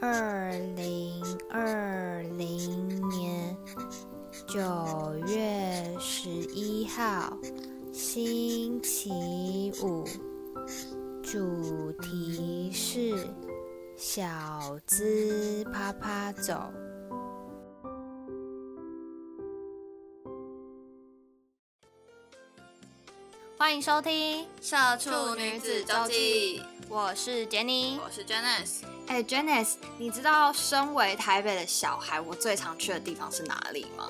二零二零年九月十一号，星期五，主题是小资趴趴走。欢迎收听《社畜女子周记》，我是 Jenny，，我是 Janice。哎，Janice，你知道身为台北的小孩，我最常去的地方是哪里吗？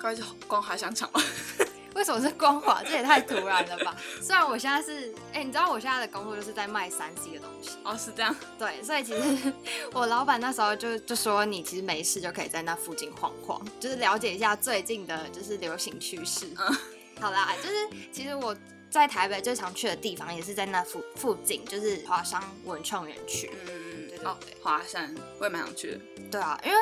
该是光华商场吧？为什么是光华？这也太突然了吧！虽然我现在是，哎，你知道我现在的工作就是在卖三 C 的东西哦，是这样。对，所以其实 我老板那时候就就说，你其实没事就可以在那附近晃晃，就是了解一下最近的就是流行趋势。嗯，好啦，就是其实我。在台北最常去的地方也是在那附附近，就是华商文创园区。嗯嗯嗯，哦，华山我也蛮想去的。对啊，因为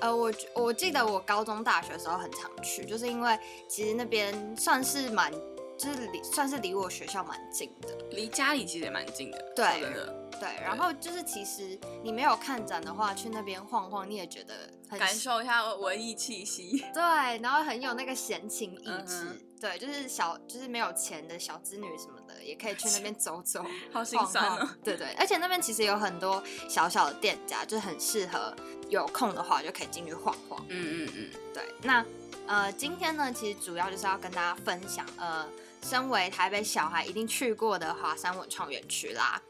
呃，我我记得我高中、大学的时候很常去，就是因为其实那边算是蛮，就是离算是离我学校蛮近的，离家里其实也蛮近的。对，对。然后就是其实你没有看展的话，去那边晃晃，你也觉得很感受一下文艺气息。对，然后很有那个闲情逸致。对，就是小，就是没有钱的小资女什么的，也可以去那边走走，好心酸哦。对对，而且那边其实有很多小小的店家，就很适合有空的话就可以进去晃晃。嗯嗯嗯。对，那呃，今天呢，其实主要就是要跟大家分享，呃，身为台北小孩一定去过的华山文创园区啦。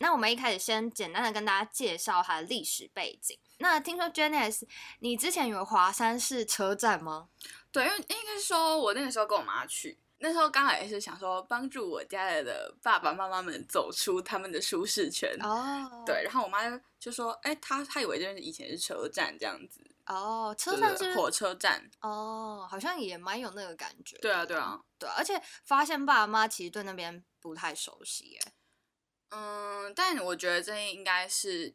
那我们一开始先简单的跟大家介绍它的历史背景。那听说 Janice，你之前有华山是车站吗？对，因为应该是说我那个时候跟我妈去，那时候刚好也是想说帮助我家里的爸爸妈妈们走出他们的舒适圈。哦。对，然后我妈就说：“哎，她她以为就是以前是车站这样子。”哦，车站是火车站。哦，好像也蛮有那个感觉。对啊，对啊，对，而且发现爸妈其实对那边不太熟悉耶。嗯，但我觉得这应该是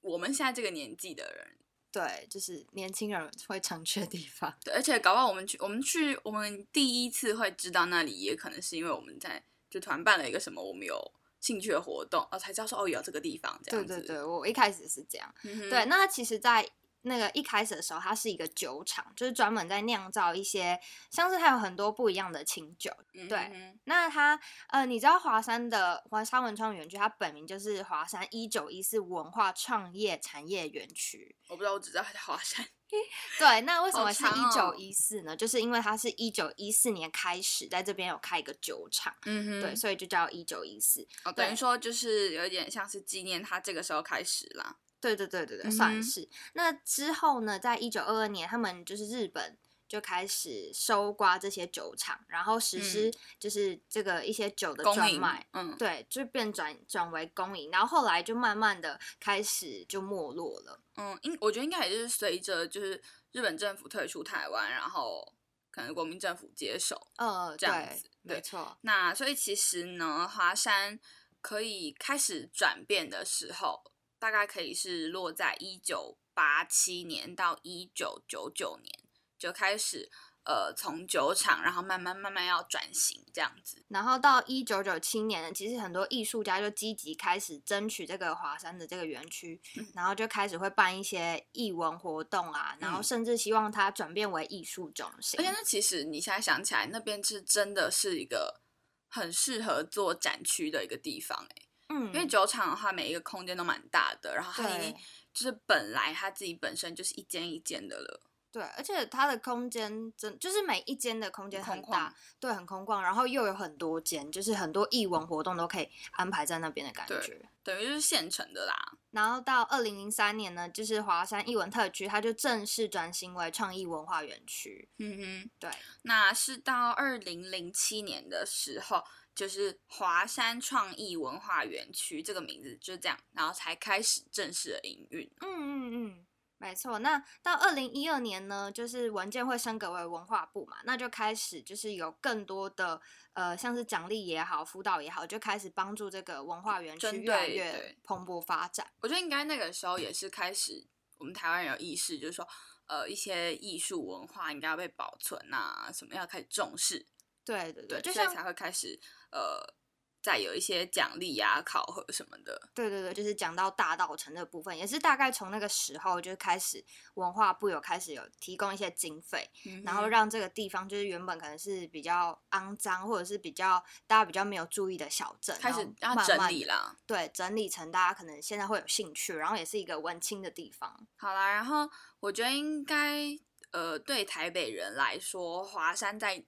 我们现在这个年纪的人，对，就是年轻人会常去的地方。对，而且搞不好我们去，我们去，我们第一次会知道那里，也可能是因为我们在就团办了一个什么我们有兴趣的活动，哦才知道说哦有这个地方。这样对对对，我一开始是这样。对，那其实，在那个一开始的时候，它是一个酒厂，就是专门在酿造一些，像是它有很多不一样的清酒。对，那它呃，你知道华山的华山文创园区，它本名就是华山一九一四文化创业产业园区。我不知道，我只知道它华山。对，那为什么是一九一四呢？就是因为它是一九一四年开始在这边有开一个酒厂。嗯哼。对，所以就叫一九一四。哦，等于说就是有一点像是纪念它这个时候开始啦。对对对对对，算是。那之后呢，在一九二二年，他们就是日本就开始收刮这些酒厂，然后实施就是这个一些酒的专卖，嗯，对，就变转转为公营，然后后来就慢慢的开始就没落了。嗯，应我觉得应该也就是随着就是日本政府退出台湾，然后可能国民政府接手，呃，这样子，没错。那所以其实呢，华山可以开始转变的时候。大概可以是落在一九八七年到一九九九年就开始，呃，从酒厂，然后慢慢慢慢要转型这样子。然后到一九九七年呢，其实很多艺术家就积极开始争取这个华山的这个园区，然后就开始会办一些艺文活动啊，然后甚至希望它转变为艺术中心。而且那其实你现在想起来，那边是真的是一个很适合做展区的一个地方，哎。嗯，因为酒厂的话，每一个空间都蛮大的，然后它已经就是本来它自己本身就是一间一间的了。对，而且它的空间真就是每一间的空间很大，对，很空旷，然后又有很多间，就是很多艺文活动都可以安排在那边的感觉，等于就是现成的啦。然后到二零零三年呢，就是华山艺文特区，它就正式转型为创意文化园区。嗯哼，对。那是到二零零七年的时候，就是华山创意文化园区这个名字就这样，然后才开始正式的营运。嗯嗯嗯。没错，那到二零一二年呢，就是文件会升格为文化部嘛，那就开始就是有更多的呃，像是奖励也好，辅导也好，就开始帮助这个文化园区越来越蓬勃发展。我觉得应该那个时候也是开始，我们台湾人有意识，就是说，呃，一些艺术文化应该要被保存啊，什么要开始重视。对对对，所以才会开始呃。再有一些奖励呀、考核什么的。对对对，就是讲到大道城的部分，也是大概从那个时候就开始，文化部有开始有提供一些经费，然后让这个地方就是原本可能是比较肮脏或者是比较大家比较没有注意的小镇，开始要整理了。对，整理成大家可能现在会有兴趣，然后也是一个文青的地方。好啦，然后我觉得应该呃，对台北人来说，华山在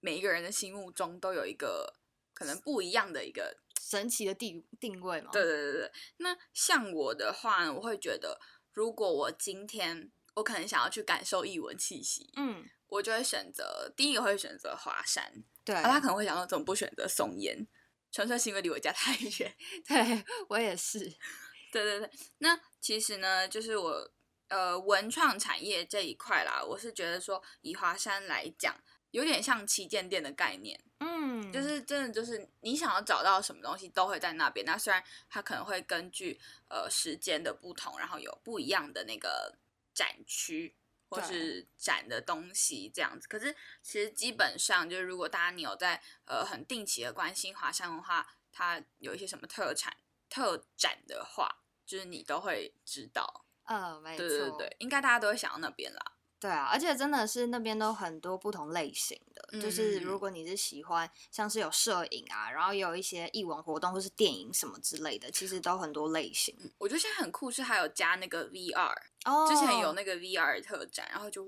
每一个人的心目中都有一个。可能不一样的一个神奇的定定位嘛？对对对对。那像我的话，我会觉得，如果我今天我可能想要去感受异文气息，嗯，我就会选择第一个会选择华山。对，他可能会想到怎么不选择松烟，纯粹是因为离我家太远。对我也是。对对对。那其实呢，就是我呃文创产业这一块啦，我是觉得说以华山来讲。有点像旗舰店的概念，嗯，就是真的就是你想要找到什么东西都会在那边。那虽然它可能会根据呃时间的不同，然后有不一样的那个展区或是展的东西这样子。可是其实基本上就是如果大家你有在呃很定期的关心华山文化，它有一些什么特产特展的话，就是你都会知道。嗯，没错，对对对，应该大家都会想到那边啦。对啊，而且真的是那边都很多不同类型的，就是如果你是喜欢像是有摄影啊，然后有一些艺文活动或是电影什么之类的，其实都很多类型。我觉得现在很酷是还有加那个 VR，哦，之前有那个 VR 特展，然后就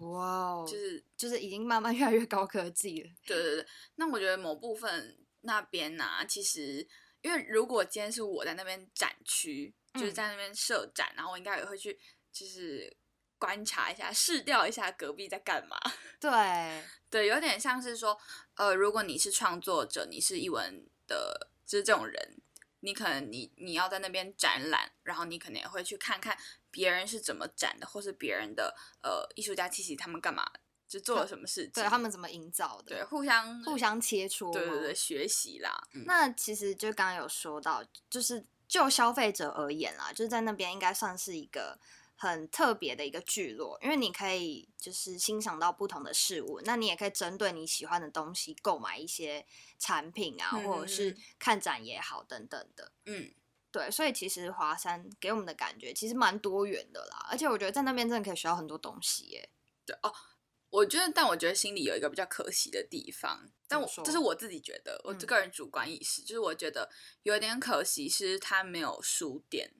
哇，就是就是已经慢慢 越来越高科技了。对对对，那我觉得某部分那边呢，其实因为如果今天是我在那边展区，就是在那边设展，然后我应该也会去，就是。观察一下，试调一下隔壁在干嘛。对对，有点像是说，呃，如果你是创作者，你是译文的，就是这种人，你可能你你要在那边展览，然后你可能也会去看看别人是怎么展的，或是别人的呃艺术家气息他们干嘛，就做了什么事情，对他们怎么营造的，对，互相互相切磋，对对对，学习啦。那其实就刚刚有说到，就是就消费者而言啦，就是在那边应该算是一个。很特别的一个聚落，因为你可以就是欣赏到不同的事物，那你也可以针对你喜欢的东西购买一些产品啊，或者是看展也好等等的。嗯，对，所以其实华山给我们的感觉其实蛮多元的啦，而且我觉得在那边真的可以学到很多东西耶。对哦，我觉得，但我觉得心里有一个比较可惜的地方，但我这是我自己觉得，我个人主观意识，就是我觉得有点可惜是它没有书店。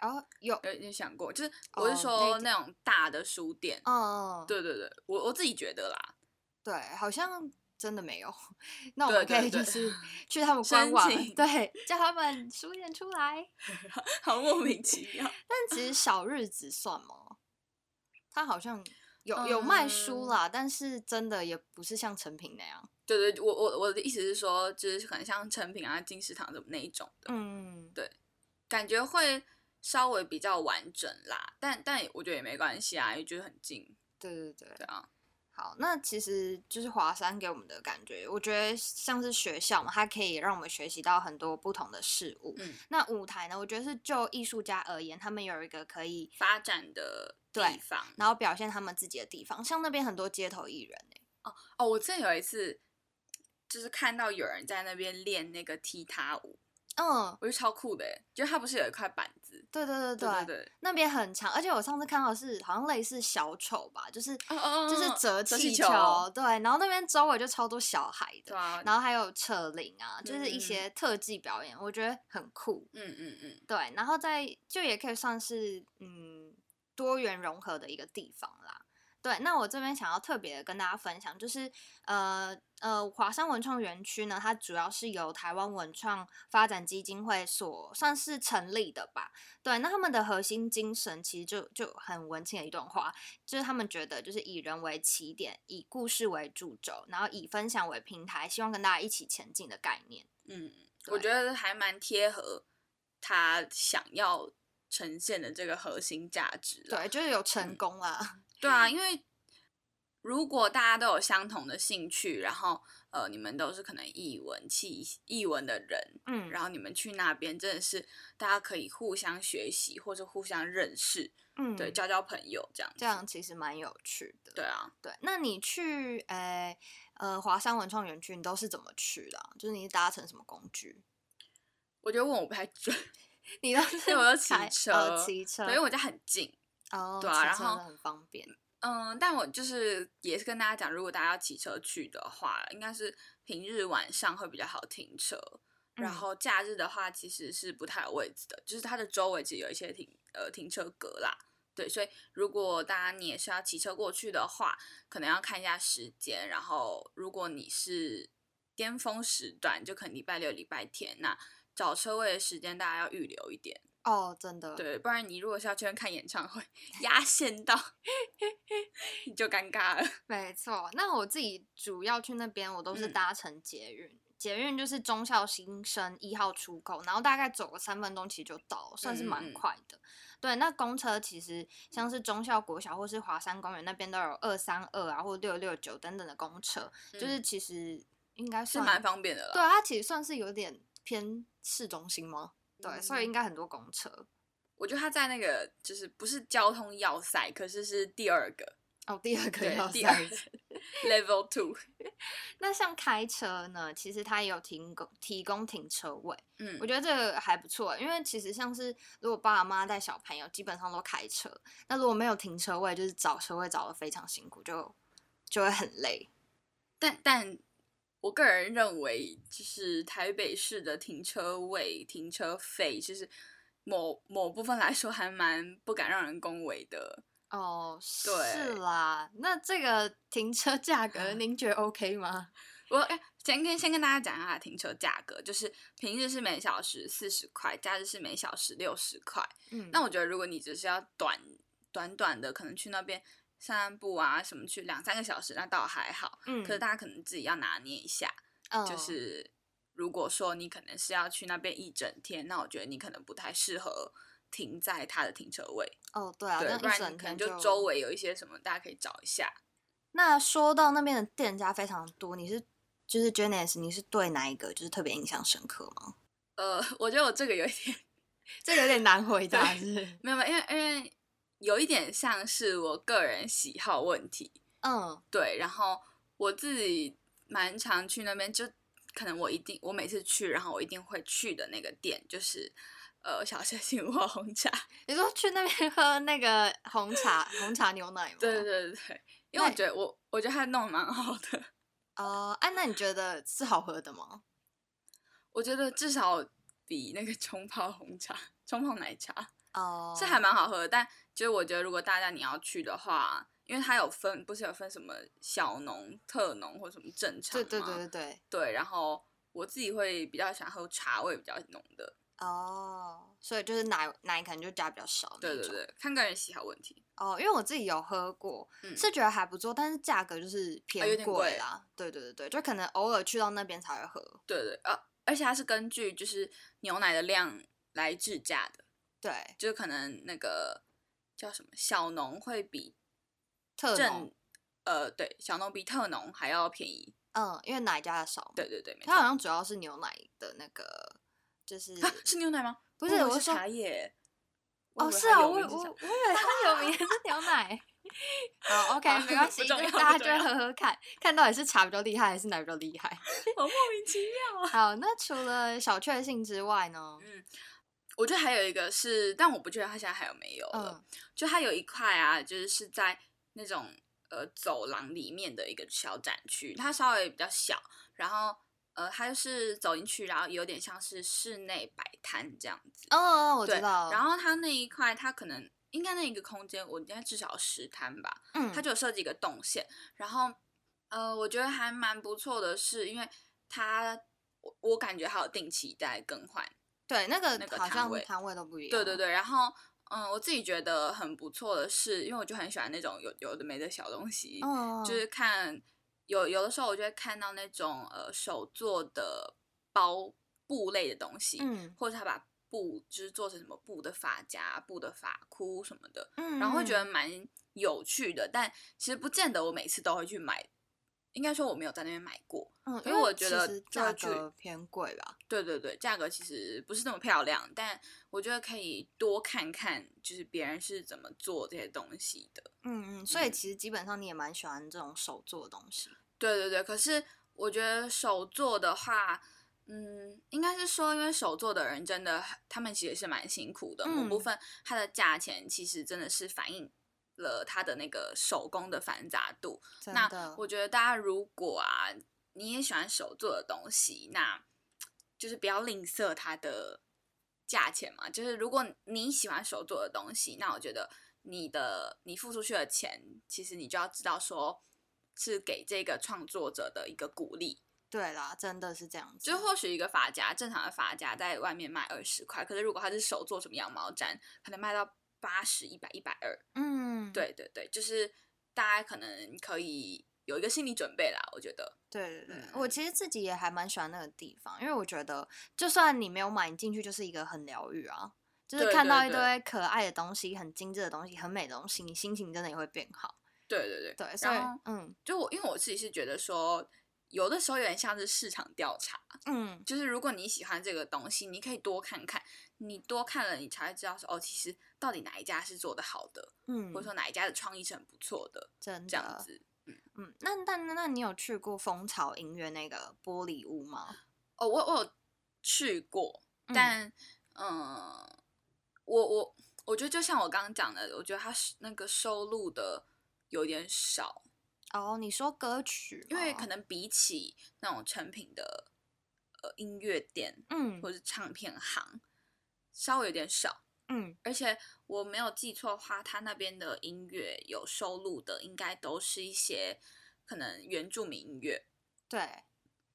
哦，有有有想过，就是我是说那种大的书店，哦，对对对，我我自己觉得啦，对，好像真的没有，那我们可以就是去他们官网，对，叫他们书店出来，好莫名其妙。但其实小日子算吗？他好像有有卖书啦，但是真的也不是像成品那样。对对，我我我的意思是说，就是可能像成品啊、金石堂的那一种的，嗯，对，感觉会。稍微比较完整啦，但但我觉得也没关系啊，因为就是很近。对对对，对啊。好，那其实就是华山给我们的感觉，我觉得像是学校嘛，它可以让我们学习到很多不同的事物。嗯。那舞台呢？我觉得是就艺术家而言，他们有一个可以发展的地方，然后表现他们自己的地方。像那边很多街头艺人哦哦，我之前有一次就是看到有人在那边练那个踢踏舞。嗯，我觉得超酷的，就它不是有一块板子？对对对对对，那边很长，而且我上次看到是好像类似小丑吧，就是就是折气球，对，然后那边周围就超多小孩的，啊，然后还有扯铃啊，就是一些特技表演，我觉得很酷，嗯嗯嗯，对，然后在就也可以算是嗯多元融合的一个地方啦。对，那我这边想要特别的跟大家分享，就是呃呃，华山文创园区呢，它主要是由台湾文创发展基金会所算是成立的吧。对，那他们的核心精神其实就就很文青的一段话，就是他们觉得就是以人为起点，以故事为主轴，然后以分享为平台，希望跟大家一起前进的概念。嗯，我觉得还蛮贴合他想要呈现的这个核心价值。对，就是有成功了。对啊，因为如果大家都有相同的兴趣，然后呃，你们都是可能译文气译文的人，嗯，然后你们去那边真的是大家可以互相学习或者互相认识，嗯，对，交交朋友这样，这样其实蛮有趣的。对啊，对，那你去呃呃华山文创园区，你都是怎么去的？就是你是搭乘什么工具？我觉得问我不太准，你都是我都骑车，骑车，因为我家很近。哦，对啊，然后很方便。嗯，但我就是也是跟大家讲，如果大家要骑车去的话，应该是平日晚上会比较好停车。然后假日的话，其实是不太有位置的，就是它的周围其实有一些停呃停车格啦。对，所以如果大家你也是要骑车过去的话，可能要看一下时间。然后如果你是巅峰时段，就可能礼拜六、礼拜天，那找车位的时间大家要预留一点。哦，真的，对，不然你如果是要去看演唱会，压线到 你就尴尬了。没错，那我自己主要去那边，我都是搭乘捷运，捷运就是中校新生一号出口，然后大概走个三分钟其实就到，算是蛮快的。对，那公车其实像是中校国小或是华山公园那边都有二三二啊，或六六九等等的公车，就是其实应该是蛮方便的了。对，它其实算是有点偏市中心吗？对，所以应该很多公车。我觉得它在那个就是不是交通要塞，可是是第二个哦，第二个要塞，Level Two。那像开车呢，其实它也有提供提供停车位，嗯，我觉得这个还不错，因为其实像是如果爸爸妈妈带小朋友，基本上都开车，那如果没有停车位，就是找车位找的非常辛苦，就就会很累。但但。我个人认为，就是台北市的停车位、停车费，其实某某部分来说还蛮不敢让人恭维的。哦，是啦。那这个停车价格，您觉得 OK 吗？我先跟先跟大家讲一下停车价格，就是平日是每小时四十块，假日是每小时六十块。嗯，那我觉得如果你只是要短短短的，可能去那边。散步啊，什么去两三个小时，那倒还好。嗯，可是大家可能自己要拿捏一下。就是如果说你可能是要去那边一整天，那我觉得你可能不太适合停在他的停车位。哦，对啊，对，不然可能就周围有一些什么，大家可以找一下。那说到那边的店家非常多，你是就是 Janice，你是对哪一个就是特别印象深刻吗？呃，我觉得我这个有一点，这个有点难回答，是没有没有，因为因为。有一点像是我个人喜好问题，嗯，对，然后我自己蛮常去那边，就可能我一定我每次去，然后我一定会去的那个店就是呃小谢幸福红茶。你说去那边喝那个红茶红茶牛奶吗？对对对对，因为我觉得我我觉得他弄的蛮好的。哦，哎，那你觉得是好喝的吗？我觉得至少比那个冲泡红茶、冲泡奶茶。哦，是还蛮好喝的，但就是我觉得如果大家你要去的话，因为它有分，不是有分什么小农、特农或什么正常对对对对对。对，然后我自己会比较喜欢喝茶味比较浓的。哦，所以就是奶奶可能就加比较少。对对对，看个人喜好问题。哦，因为我自己有喝过，是觉得还不错，但是价格就是偏贵啦。对对对对，就可能偶尔去到那边才会喝。对对，呃，而且它是根据就是牛奶的量来制价的。对，就可能那个叫什么小农会比特农，呃，对，小农比特农还要便宜。嗯，因为奶加的少。对对对，它好像主要是牛奶的那个，就是是牛奶吗？不是，我是茶叶。哦，是啊，我我我以为它有名是牛奶。好，OK，没关系，就是大家就喝喝看，看到底是茶比较厉害还是奶比较厉害。好莫名其妙啊！好，那除了小确幸之外呢？嗯，我觉得还有一个是，但我不确定他现在还有没有了。就它有一块啊，就是是在那种呃走廊里面的一个小展区，它稍微比较小，然后呃它就是走进去，然后有点像是室内摆摊这样子。哦，我知道。然后它那一块，它可能。应该那一个空间，我应该至少十摊吧。嗯，它就有设计一个动线，然后呃，我觉得还蛮不错的，是因为它我我感觉还有定期在更换。对，那个那个摊位摊位都不一样。对对对，然后嗯，我自己觉得很不错的是，因为我就很喜欢那种有有的没的小东西，就是看有有的时候我就会看到那种呃手做的包布类的东西，嗯，或者他把。布就是做成什么布的发夹、布的发箍什么的，嗯，然后会觉得蛮有趣的。但其实不见得我每次都会去买，应该说我没有在那边买过，嗯，因为我觉得价格偏贵吧。对对对，价格其实不是那么漂亮，但我觉得可以多看看，就是别人是怎么做这些东西的。嗯嗯，所以其实基本上你也蛮喜欢这种手做的东西。对对对，可是我觉得手做的话。嗯，应该是说，因为手做的人真的，他们其实是蛮辛苦的。某部分它的价钱其实真的是反映了它的那个手工的繁杂度。那我觉得大家如果啊，你也喜欢手做的东西，那就是不要吝啬它的价钱嘛。就是如果你喜欢手做的东西，那我觉得你的你付出去的钱，其实你就要知道说，是给这个创作者的一个鼓励。对啦，真的是这样子。就或许一个发夹，正常的发夹在外面卖二十块，可是如果它是手做什么羊毛毡，可能卖到八十、一百、一百二。嗯，对对对，就是大家可能可以有一个心理准备啦。我觉得。对对对，我其实自己也还蛮喜欢那个地方，因为我觉得就算你没有买，你进去就是一个很疗愈啊，就是看到一堆可爱的东西、很精致的东西、很美的东西，你心情真的也会变好。对对对。对，所以嗯，就我因为我自己是觉得说。有的时候有点像是市场调查，嗯，就是如果你喜欢这个东西，你可以多看看，你多看了，你才会知道说，哦，其实到底哪一家是做的好的，嗯，或者说哪一家的创意是很不错的，真的这样子，嗯嗯。那那那你有去过蜂巢音乐那个玻璃屋吗？哦，我我有去过，但嗯，我我我觉得就像我刚刚讲的，我觉得他是那个收录的有点少。哦，你说歌曲，因为可能比起那种成品的呃音乐店，嗯，或者是唱片行，稍微有点少，嗯，而且我没有记错的话，他那边的音乐有收录的，应该都是一些可能原住民音乐，对，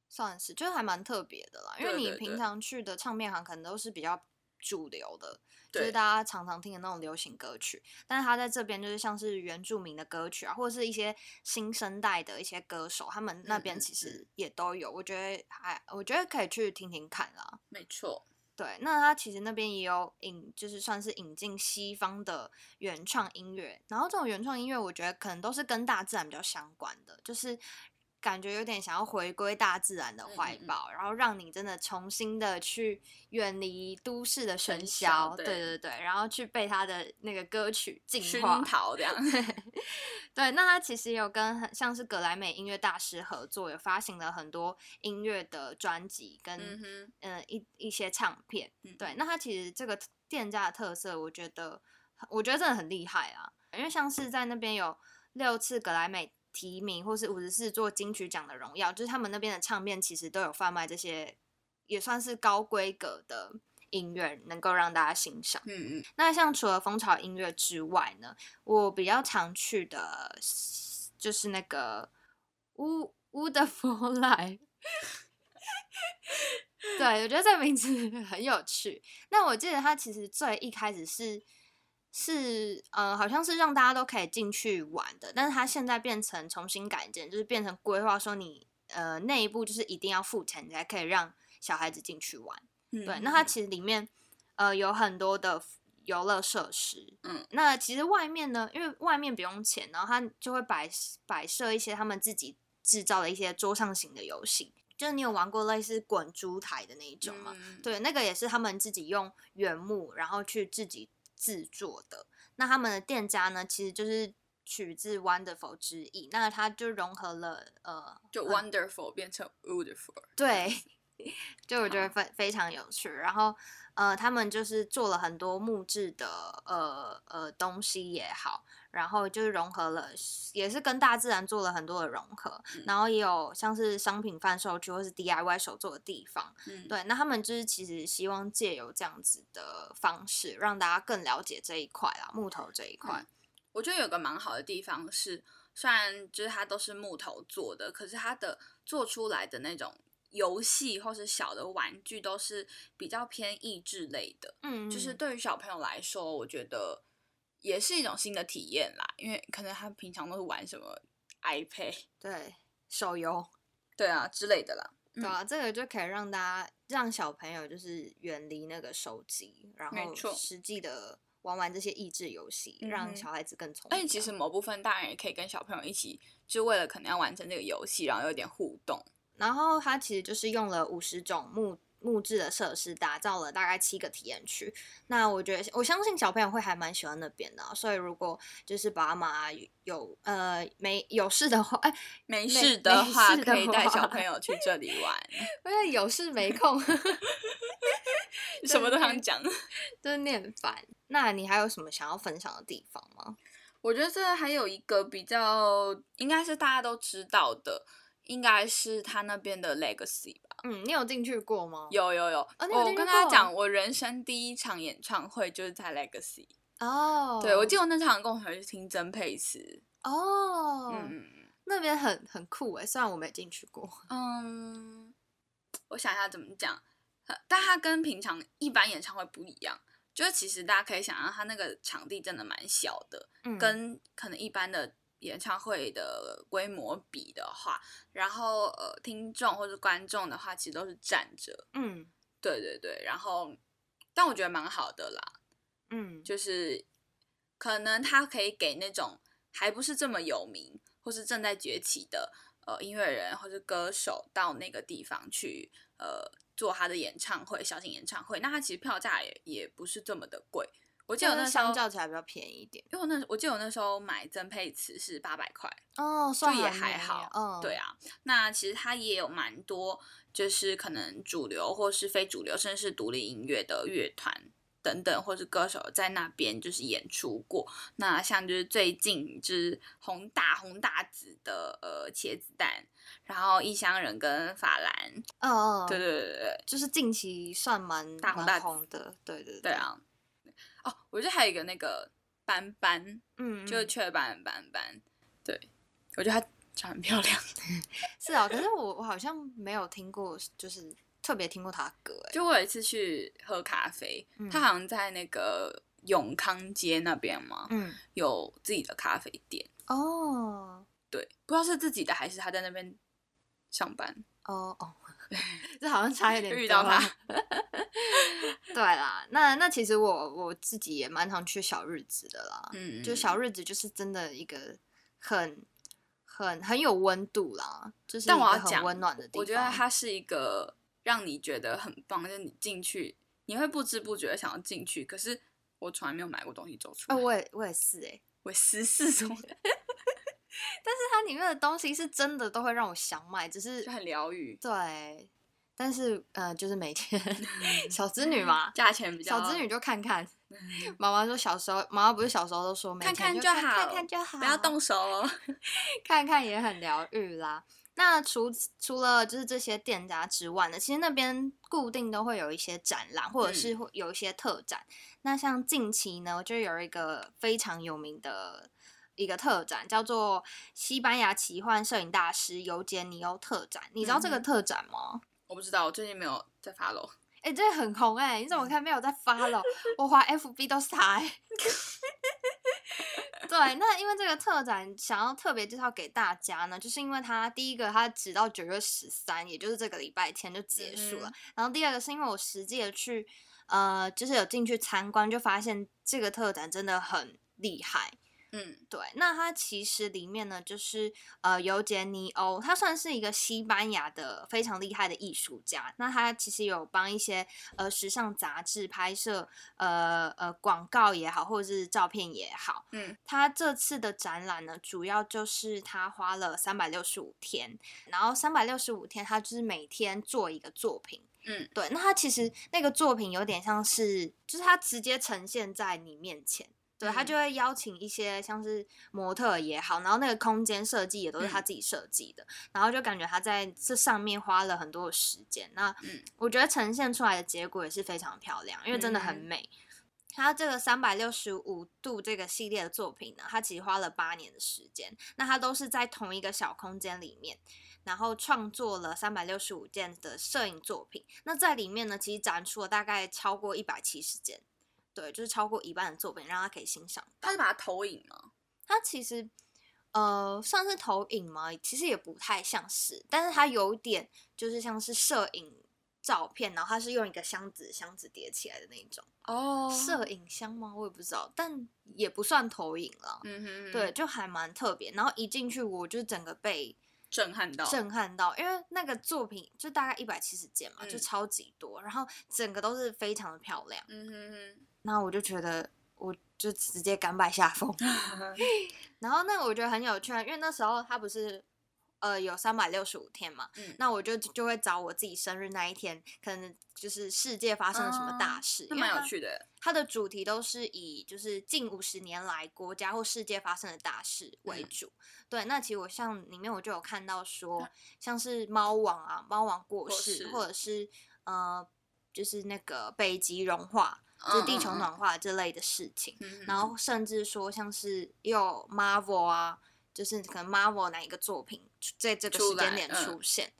算是，就是还蛮特别的啦，因为你平常去的唱片行可能都是比较主流的。就是大家常常听的那种流行歌曲，但是他在这边就是像是原住民的歌曲啊，或者是一些新生代的一些歌手，他们那边其实也都有。我觉得还，我觉得可以去听听看啦。没错，对，那他其实那边也有引，就是算是引进西方的原创音乐，然后这种原创音乐，我觉得可能都是跟大自然比较相关的，就是。感觉有点想要回归大自然的怀抱，然后让你真的重新的去远离都市的喧嚣，对对对，然后去被他的那个歌曲净化、熏陶这样。对，那他其实有跟很像是格莱美音乐大师合作，有发行了很多音乐的专辑跟嗯一一些唱片。对，那他其实这个店家的特色，我觉得我觉得真的很厉害啊，因为像是在那边有六次格莱美。提名或是五十四座金曲奖的荣耀，就是他们那边的唱片其实都有贩卖这些，也算是高规格的音乐，能够让大家欣赏。嗯嗯。那像除了蜂巢音乐之外呢，我比较常去的，就是那个乌乌的佛来。对，我觉得这名字很有趣。那我记得它其实最一开始是。是，呃，好像是让大家都可以进去玩的，但是它现在变成重新改建，就是变成规划说你，呃，那一步就是一定要付钱才可以让小孩子进去玩。对，那它其实里面，呃，有很多的游乐设施。嗯，那其实外面呢，因为外面不用钱，然后它就会摆摆设一些他们自己制造的一些桌上型的游戏，就是你有玩过类似滚珠台的那一种吗？对，那个也是他们自己用原木，然后去自己。制作的那他们的店家呢，其实就是取自 wonderful 之意，那它就融合了呃，就 wonderful 变成 Wonderful，对，就我觉得非非常有趣。然后呃，他们就是做了很多木质的呃呃东西也好，然后就是融合了，也是跟大自然做了很多的融合。然后也有像是商品贩售区或是 DIY 手做的地方，嗯对，那他们就是其实希望借由这样子的方式，让大家更了解这一块啦，木头这一块。我觉得有个蛮好的地方是，虽然就是它都是木头做的，可是它的做出来的那种。游戏或是小的玩具都是比较偏益智类的，嗯，就是对于小朋友来说，我觉得也是一种新的体验啦。因为可能他平常都是玩什么 iPad，对，手游，对啊之类的啦，对啊，这个就可以让大家让小朋友就是远离那个手机，然后实际的玩玩这些益智游戏，让小孩子更聪明。但其实某部分大人也可以跟小朋友一起，就为了可能要完成这个游戏，然后有点互动。然后它其实就是用了五十种木木质的设施，打造了大概七个体验区。那我觉得我相信小朋友会还蛮喜欢那边的，所以如果就是爸妈有呃没有事的话，哎没事的话可以带小朋友去这里玩。因为有事没空，什么都想讲，真念烦。那你还有什么想要分享的地方吗？我觉得这还有一个比较应该是大家都知道的。应该是他那边的 Legacy 吧。嗯，你有进去过吗？有有有。我跟大家讲，我人生第一场演唱会就是在 Legacy。哦。对，我记得我那场跟我朋友去听曾沛慈。哦。嗯那边很很酷哎，虽然我没进去过。嗯。我想一下怎么讲，但他跟平常一般演唱会不一样，就是其实大家可以想象，他那个场地真的蛮小的，跟可能一般的。演唱会的规模比的话，然后呃，听众或者观众的话，其实都是站着。嗯，对对对。然后，但我觉得蛮好的啦。嗯，就是可能他可以给那种还不是这么有名或是正在崛起的呃音乐人或者歌手到那个地方去呃做他的演唱会，小型演唱会。那他其实票价也也不是这么的贵。我记得那时候相较起来比较便宜一点，因为我那我记得我那时候买曾沛慈是八百块哦，就也还好，嗯，对啊。那其实它也有蛮多，就是可能主流或是非主流，甚至是独立音乐的乐团等等，或是歌手在那边就是演出过。那像就是最近就是红大红大紫的呃茄子蛋，然后异乡人跟法兰，哦，对对对对，就是近期算蛮大红大红的，对对对啊。哦，我觉得还有一个那个斑斑，嗯，就是雀斑斑斑，对我觉得她长很漂亮，是啊，可是我我好像没有听过，就是特别听过她的歌，哎，就我有一次去喝咖啡，她好像在那个永康街那边嘛，嗯，有自己的咖啡店，哦，对，不知道是自己的还是他在那边上班，哦哦。这好像差一点遇到他，对啦，那那其实我我自己也蛮常去小日子的啦，嗯，就小日子就是真的一个很很很有温度啦，就是但我要讲温暖的地方。我觉得它是一个让你觉得很棒，就是你进去你会不知不觉的想要进去，可是我从来没有买过东西走出来。我也我也是哎，我十四种。但是它里面的东西是真的都会让我想买，只是就很疗愈。对，但是呃，就是每天 小侄女嘛，价钱比较小侄女就看看。妈妈说小时候，妈妈不是小时候都说看看就好，看看就好，不要动手哦。看看也很疗愈啦。那除除了就是这些店家之外呢，其实那边固定都会有一些展览，或者是会有一些特展。那像近期呢，就有一个非常有名的。一个特展叫做西班牙奇幻摄影大师尤杰尼欧特展，你知道这个特展吗？我不知道，我最近没有在发喽。哎，这很红哎，你怎么看没有在发了？我滑 FB 都是他。对，那因为这个特展想要特别介绍给大家呢，就是因为它第一个它只到九月十三，也就是这个礼拜天就结束了。然后第二个是因为我实际的去呃，就是有进去参观，就发现这个特展真的很厉害。嗯，对。那它其实里面呢，就是呃，尤杰尼欧，他算是一个西班牙的非常厉害的艺术家。那他其实有帮一些呃时尚杂志拍摄呃呃广告也好，或者是照片也好。嗯，他这次的展览呢，主要就是他花了三百六十五天，然后三百六十五天，他就是每天做一个作品。嗯，对，那他其实那个作品有点像是，就是他直接呈现在你面前，对他就会邀请一些像是模特也好，然后那个空间设计也都是他自己设计的，然后就感觉他在这上面花了很多的时间。那我觉得呈现出来的结果也是非常漂亮，因为真的很美。他这个三百六十五度这个系列的作品呢，他其实花了八年的时间，那他都是在同一个小空间里面。然后创作了三百六十五件的摄影作品，那在里面呢，其实展出了大概超过一百七十件，对，就是超过一半的作品让他可以欣赏。他是把它投影吗？他其实呃算是投影吗？其实也不太像是，但是它有点就是像是摄影照片，然后它是用一个箱子箱子叠起来的那种哦，摄影箱吗？我也不知道，但也不算投影了。嗯哼，对，就还蛮特别。然后一进去，我就整个被。震撼到，震撼到，因为那个作品就大概一百七十件嘛，就超级多，然后整个都是非常的漂亮。嗯哼哼，那我就觉得，我就直接甘拜下风。然后那个我觉得很有趣，因为那时候他不是。呃，有三百六十五天嘛，嗯那我就就会找我自己生日那一天，可能就是世界发生了什么大事，蛮有趣的。它的主题都是以就是近五十年来国家或世界发生的大事为主。对，那其实我像里面我就有看到说，像是猫王啊，猫王过世，或者是呃，就是那个北极融化，就地球暖化这类的事情。然后甚至说像是有 Marvel 啊。就是可能 Marvel 哪一个作品在这个时间点出现，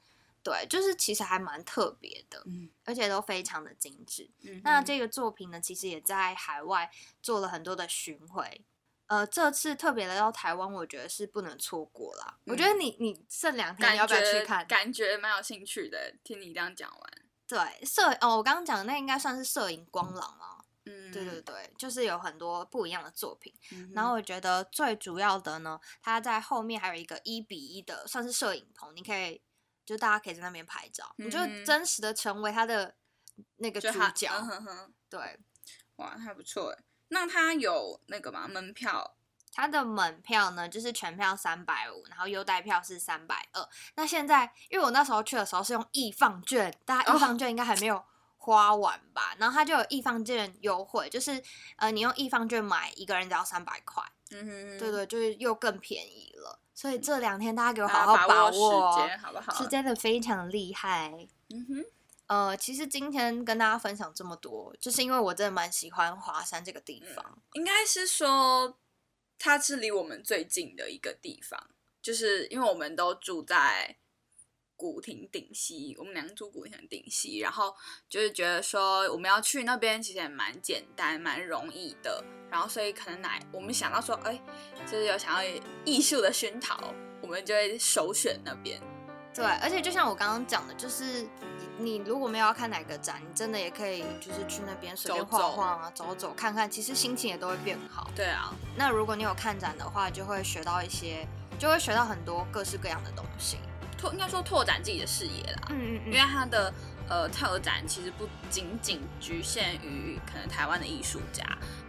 对，就是其实还蛮特别的，嗯，而且都非常的精致。那这个作品呢，其实也在海外做了很多的巡回，呃，这次特别来到台湾，我觉得是不能错过啦。我觉得你你剩两天要不要去看？感觉蛮有兴趣的，听你这样讲完。对，摄哦，我刚刚讲的那应该算是摄影光廊啊。嗯，对对对，就是有很多不一样的作品。然后我觉得最主要的呢，它在后面还有一个一比一的，算是摄影棚，你可以就大家可以在那边拍照，你就真实的成为他的那个主角。对，哇，还不错。那他有那个吗？门票？他的门票呢，就是全票三百五，然后优待票是三百二。那现在因为我那时候去的时候是用易放券，大家易放券应该还没有。花完吧，然后它就有易放券优惠，就是呃，你用易放券买一个人只要三百块，嗯哼，对对，就是又更便宜了。所以这两天大家给我好好把握时间，好不好？是真的非常厉害。嗯哼，呃，其实今天跟大家分享这么多，就是因为我真的蛮喜欢华山这个地方。应该是说它是离我们最近的一个地方，就是因为我们都住在。古亭顶溪，我们两个住古亭顶溪，然后就是觉得说我们要去那边其实也蛮简单、蛮容易的，然后所以可能哪我们想到说，哎，就是有想要艺术的熏陶，我们就会首选那边。对，而且就像我刚刚讲的，就是你如果没有要看哪个展，你真的也可以就是去那边随便晃晃啊，走走看看，其实心情也都会变好。对啊，那如果你有看展的话，就会学到一些，就会学到很多各式各样的东西。拓应该说拓展自己的视野啦，嗯嗯嗯，因为它的呃特展其实不仅仅局限于可能台湾的艺术家，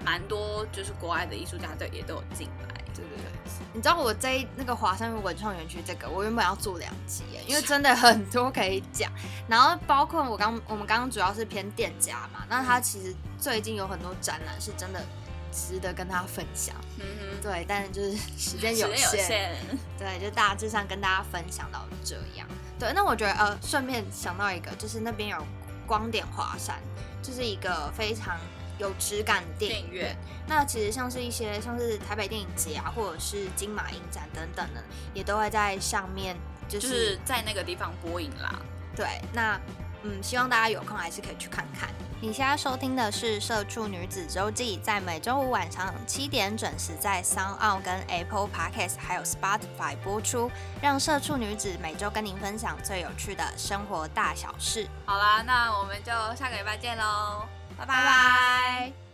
蛮多就是国外的艺术家队也都有进来，对对对。你知道我在那个华山文创园区这个，我原本要做两集，因为真的很多可以讲。然后包括我刚我们刚刚主要是偏店家嘛，那他其实最近有很多展览是真的。值得跟他分享，嗯哼，对，但是就是时间有限，对，就大致上跟大家分享到这样。对，那我觉得呃，顺便想到一个，就是那边有光点华山，就是一个非常有质感的电影院。那其实像是一些像是台北电影节啊，或者是金马影展等等的，也都会在上面，就是在那个地方播映啦。对，那嗯，希望大家有空还是可以去看看。你现在收听的是《社畜女子周记》，在每周五晚上七点准时在 Sound 跟 Apple Podcast 还有 Spotify 播出，让社畜女子每周跟您分享最有趣的生活大小事。好啦，那我们就下个礼拜见喽，拜拜。